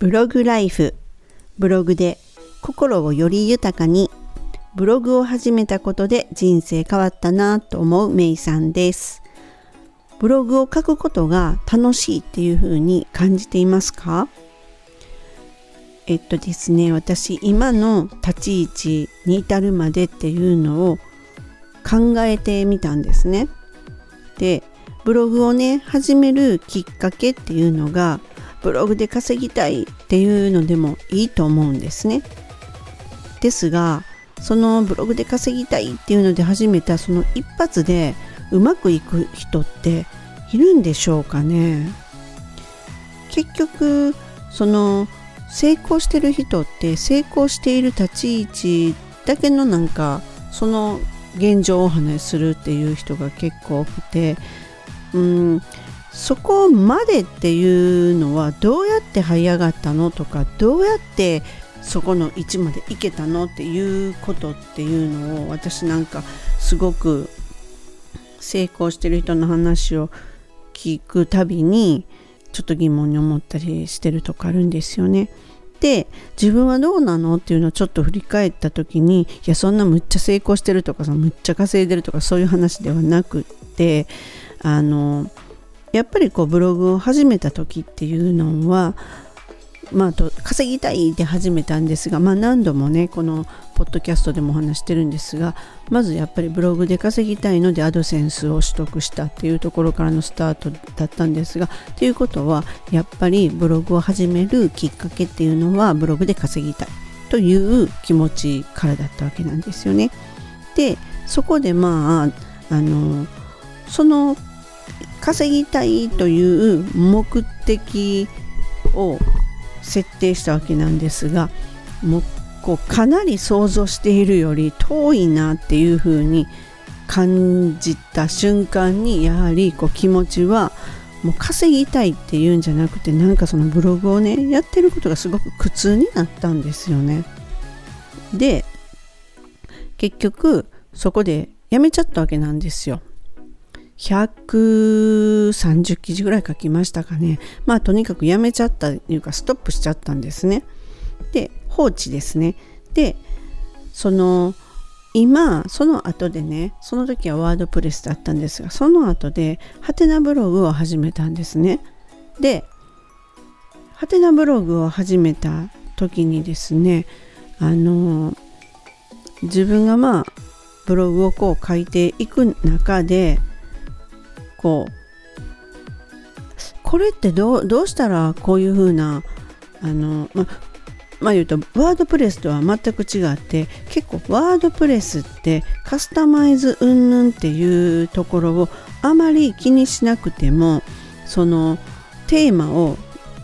ブログライフブログで心をより豊かにブログを始めたことで人生変わったなと思うメイさんです。ブログを書くことが楽しいっていう風に感じていますか？えっとですね私今の立ち位置に至るまでっていうのを考えてみたんですね。でブログをね始めるきっかけっていうのがブログで稼ぎたいっていうのでもいいと思うんですね。ですがそのブログで稼ぎたいっていうので始めたその一発でうまくいく人っているんでしょうかね結局その成功してる人って成功している立ち位置だけのなんかその現状をお話しするっていう人が結構多くてうんそこまでっていうのはどうやって這い上がったのとかどうやってそこの位置まで行けたのっていうことっていうのを私なんかすごく成功してる人の話を聞くたびにちょっと疑問に思ったりしてるとかあるんですよね。で自分はどうなのっていうのをちょっと振り返った時にいやそんなむっちゃ成功してるとかさむっちゃ稼いでるとかそういう話ではなくってあのやっぱりこうブログを始めた時っていうのはまあ、と稼ぎたいで始めたんですが、まあ、何度もねこのポッドキャストでもお話してるんですがまずやっぱりブログで稼ぎたいのでアドセンスを取得したっていうところからのスタートだったんですがということはやっぱりブログを始めるきっかけっていうのはブログで稼ぎたいという気持ちからだったわけなんですよね。でそこでまああのその稼ぎたいという目的を設定したわけなんですがもうこうかなり想像しているより遠いなっていうふうに感じた瞬間にやはりこう気持ちはもう稼ぎたいっていうんじゃなくてなんかそのブログをねやってることがすごく苦痛になったんですよね。で結局そこでやめちゃったわけなんですよ。130記事ぐらい書きましたかね。まあとにかくやめちゃったというかストップしちゃったんですね。で、放置ですね。で、その今、その後でね、その時はワードプレスだったんですが、その後でハテナブログを始めたんですね。で、ハテナブログを始めた時にですね、あの自分がまあブログをこう書いていく中でこうこれってどうどうしたらこういう風なあのままあ言うとワードプレスとは全く違って結構ワードプレスってカスタマイズ云々っていうところをあまり気にしなくてもそのテーマを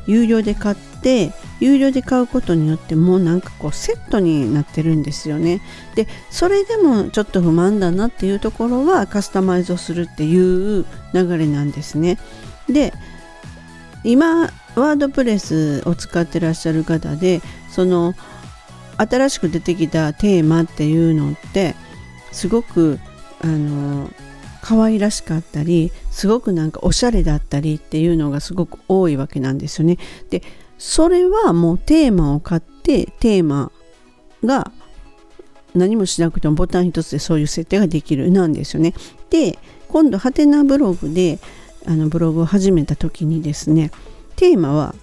有料で買って有料で買うことによってもうなんかこうセットになってるんですよね。でそれでもちょっと不満だなっていうところはカスタマイズをするっていう流れなんですね。で今ワードプレスを使ってらっしゃる方でその新しく出てきたテーマっていうのってすごくあの可愛らしかったりすごくなんかおしゃれだったりっていうのがすごく多いわけなんですよね。でそれはもうテーマを買ってテーマが何もしなくてもボタン一つでそういう設定ができるなんですよね。で今度ハテナブログであのブログを始めた時にですねテーマは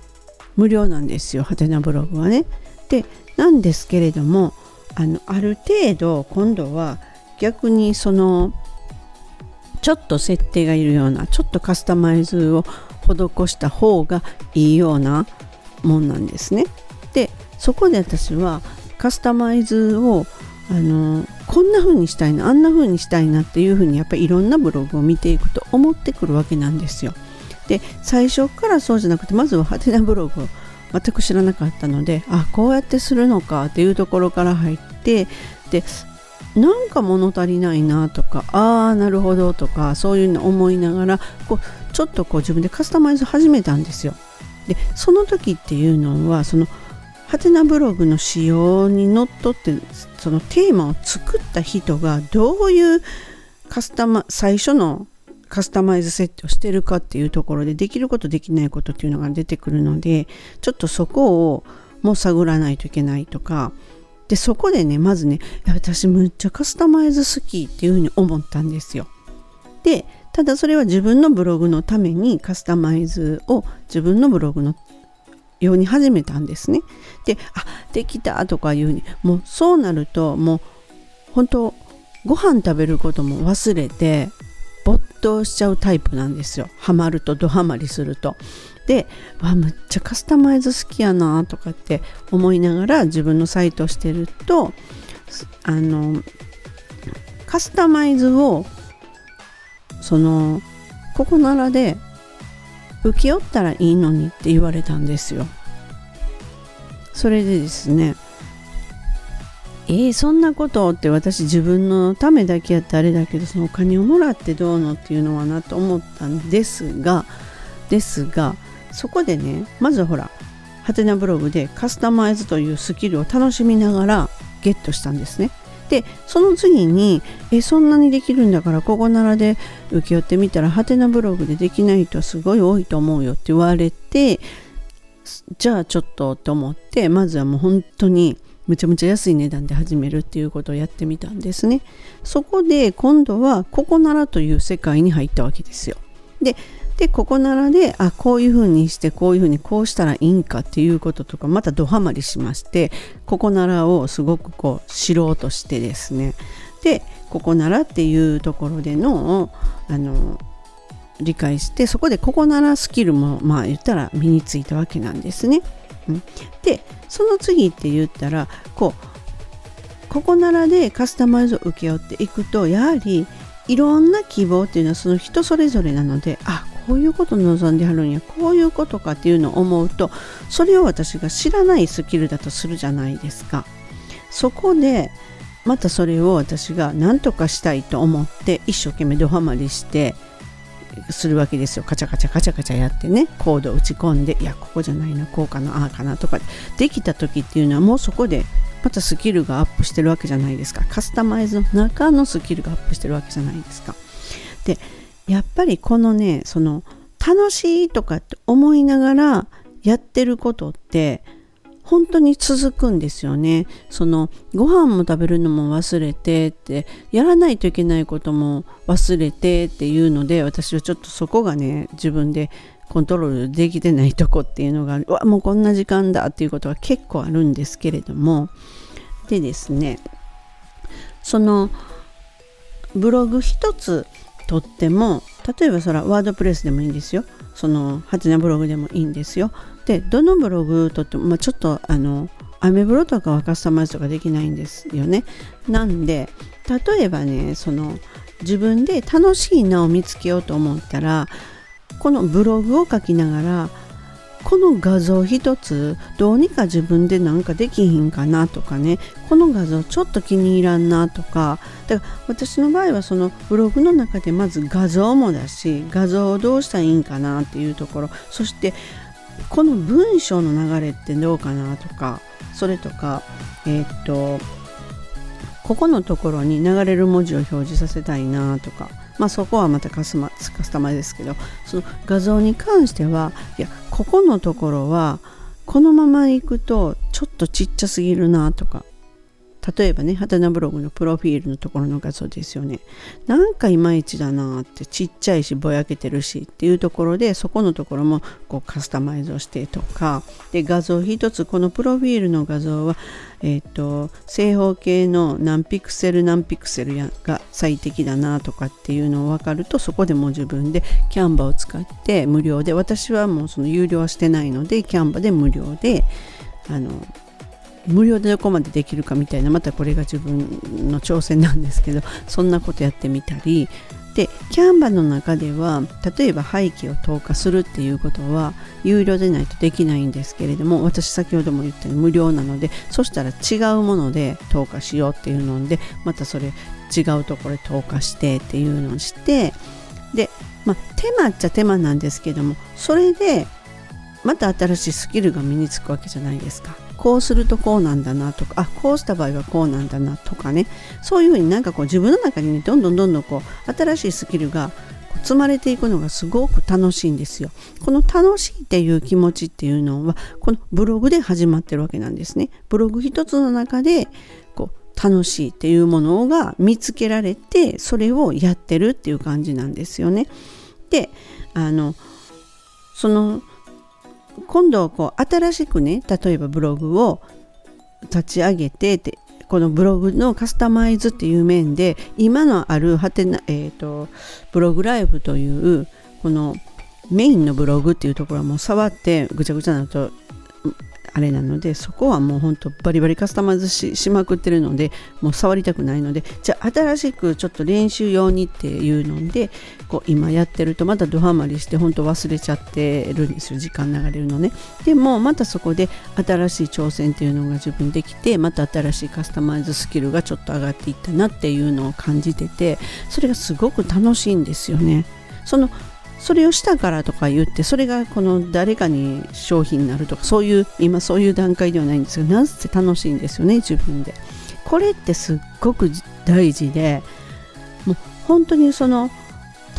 無料なんですよハテナブログはね。でなんですけれどもあのある程度今度は逆にそのちょっと設定がいるようなちょっとカスタマイズを施した方がいいようなもんなんですね。でそこで私はカスタマイズをあのこんな風にしたいなあんな風にしたいなっていう風にやっぱりいろんなブログを見ていくと思ってくるわけなんですよ。で最初からそうじゃなくてまずはハテナブログを全く知らなかったのであこうやってするのかっていうところから入ってでなんか物足りないなとかああなるほどとかそういうの思いながらこうちょっとこう自分でカスタマイズ始めたんですよ。でその時っていうのはそのハテナブログの仕様にのっとってそのテーマを作った人がどういうカスタマ最初のカスタマイズ設定をしてるかっていうところでできることできないことっていうのが出てくるのでちょっとそこをもう探らないといけないとかでそこでねまずね私むっちゃカスタマイズ好きっていうふうに思ったんですよ。でただそれは自分のブログのためにカスタマイズを自分のブログのように始めたんですね。であできたとかいうふうにもうそうなるともう本当ご飯食べることも忘れて没頭しちゃうタイプなんですよ。ハマるとドハマりすると。でわむっちゃカスタマイズ好きやなとかって思いながら自分のサイトしてるとあのカスタマイズをそのここならで請け負ったらいいのにって言われたんですよ。それでですねえー、そんなことって私自分のためだけやってあれだけどそのお金をもらってどうのっていうのはなと思ったんですがですがそこでねまずほらハテナブログでカスタマイズというスキルを楽しみながらゲットしたんですね。でその次にえそんなにできるんだからここならで請け負ってみたらハテナブログでできない人はすごい多いと思うよって言われてじゃあちょっとと思ってまずはもう本当にむちゃむちゃ安い値段で始めるっていうことをやってみたんですね。そこで今度はここならという世界に入ったわけですよ。ででここならであこういうふうにしてこういうふうにこうしたらいいんかっていうこととかまたドハマりしましてここならをすごくこう知ろうとしてですねでここならっていうところでのあの理解してそこでここならスキルもまあ言ったら身についたわけなんですね。でその次って言ったらこうここならでカスタマイズを請け負っていくとやはりいろんな希望っていうのはその人それぞれなのであこういうこと望んではるんやこういうことかっていうのを思うとそれを私が知らないスキルだとするじゃないですか。そこでまたそれを私が何とかしたいと思って一生懸命ドハマりしてするわけですよ。カチャカチャカチャカチャやってね。コードを打ち込んでいやここじゃないなこうかなああかなとかできた時っていうのはもうそこでまたスキルがアップしてるわけじゃないですか。カスタマイズの中のスキルがアップしてるわけじゃないですか。でやっぱりこのねその楽しいとかって思いながらやってることって本当に続くんですよね。そのご飯も食べるのも忘れてってやらないといけないことも忘れてっていうので私はちょっとそこがね自分でコントロールできてないとこっていうのがうわもうこんな時間だっていうことが結構あるんですけれどもでですねそのブログ一つとっても例えばそれはワードプレスでもいいんですよ。そのハテナブログでもいいんですよ。でどのブログとっても、まあ、ちょっとあのアメブロとかはカスタマイズとかできないんですよね。なんで例えばねその自分で楽しいなを見つけようと思ったらこのブログを書きながらこの画像一つどうにか自分でなんかできひんかなとかね。この画像ちょっと気に入らんなとか。だから私の場合はそのブログの中でまず画像もだし画像をどうしたらいいんかなっていうところ。そしてこの文章の流れってどうかなとか。それとかえー、っとここのところに流れる文字を表示させたいなとか。まあそこはまたカスタマイですけど。その画像に関してはいやここのところはこのまま行くとちょっとちっちゃすぎるなとか。例えばね、ハテナブログのプロフィールのところの画像ですよね。なんかいまいちだなってちっちゃいしぼやけてるしっていうところでそこのところもこうカスタマイズをしてとかで画像一つこのプロフィールの画像はえっ、ー、と正方形の何ピクセル何ピクセルが最適だなとかっていうのを分かるとそこでもう自分でキャンバを使って無料で私はもうその有料はしてないのでキャンバで無料であの無料でどこまでできるかみたいなまたこれが自分の挑戦なんですけど そんなことやってみたりでキャンバの中では例えば背景を投下するっていうことは有料でないとできないんですけれども私先ほども言ったように無料なのでそしたら違うもので投下しようっていうのでまたそれ違うところで投下してっていうのをしてで、まあ、手間っちゃ手間なんですけどもそれでまた新しいスキルが身につくわけじゃないですか。こうするとこうなんだなとかあこうした場合はこうなんだなとかねそういうふうになんかこう自分の中にねどんどんどんどんこう新しいスキルが積まれていくのがすごく楽しいんですよ。この楽しいっていう気持ちっていうのはこのブログで始まってるわけなんですね。ブログ一つの中でこう楽しいっていうものが見つけられてそれをやってるっていう感じなんですよね。であのその今度こう新しくね例えばブログを立ち上げてってこのブログのカスタマイズっていう面で今のあるはてな、えーと、ブログライブというこのメインのブログっていうところはもう触ってぐちゃぐちゃなるとあれなのでそこはもうほんとバリバリカスタマイズしまくってるのでもう触りたくないのでじゃあ新しくちょっと練習用にっていうのでこう今やってるとまたドハマりしてほんと忘れちゃってるんですよ時間流れるのね。でもまたそこで新しい挑戦っていうのが自分できてまた新しいカスタマイズスキルがちょっと上がっていったなっていうのを感じててそれがすごく楽しいんですよね。そのそれをしたからとか言ってそれがこの誰かに商品になるとかそういう今そういう段階ではないんですがなぜ楽しいんですよね自分で。これってすっごく大事でもう本当にその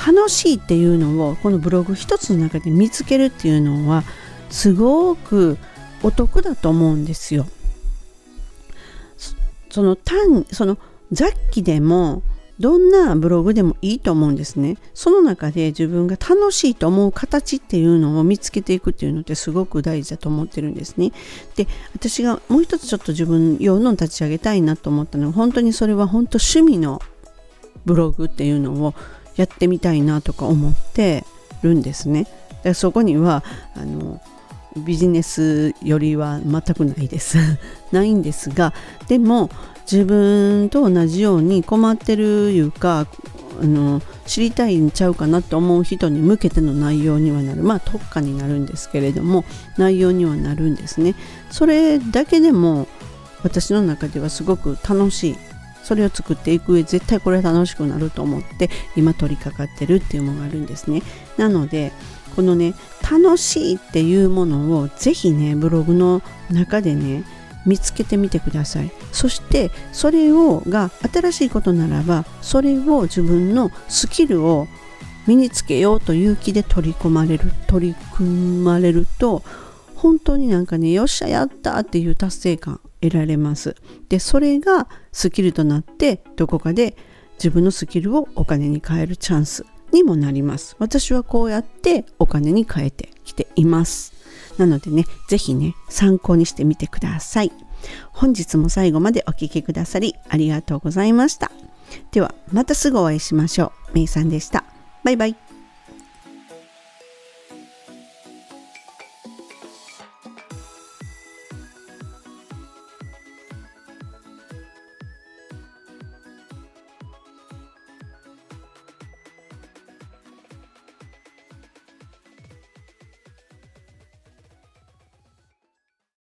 楽しいっていうのをこのブログ一つの中で見つけるっていうのはすごくお得だと思うんですよ。その単その雑記でもどんなブログでもいいと思うんですね。その中で自分が楽しいと思う形っていうのを見つけていくっていうのってすごく大事だと思ってるんですね。で、私がもう一つちょっと自分用の立ち上げたいなと思ったのは本当にそれは本当趣味のブログっていうのをやってみたいなとか思ってるんですね。でそこにはあのビジネスよりは全くないです ないんですがでも自分と同じように困ってるいうかあの知りたいんちゃうかなと思う人に向けての内容にはなる。まあ特化になるんですけれども内容にはなるんですね。それだけでも私の中ではすごく楽しい。それを作っていく上絶対これは楽しくなると思って今取り掛かってるっていうのがあるんですね。なのでこのね楽しいっていうものをぜひねブログの中でね見つけてみてください。そしてそれをが新しいことならばそれを自分のスキルを身につけようという気で取り込まれる取り組まれると本当になんかねよっしゃやったっていう達成感得られます。でそれがスキルとなってどこかで自分のスキルをお金に変えるチャンスにもなります。私はこうやってお金に変えてきています。なのでね、ぜひね、参考にしてみてください。本日も最後までお聴きくださりありがとうございました。では、またすぐお会いしましょう。めいさんでした。バイバイ。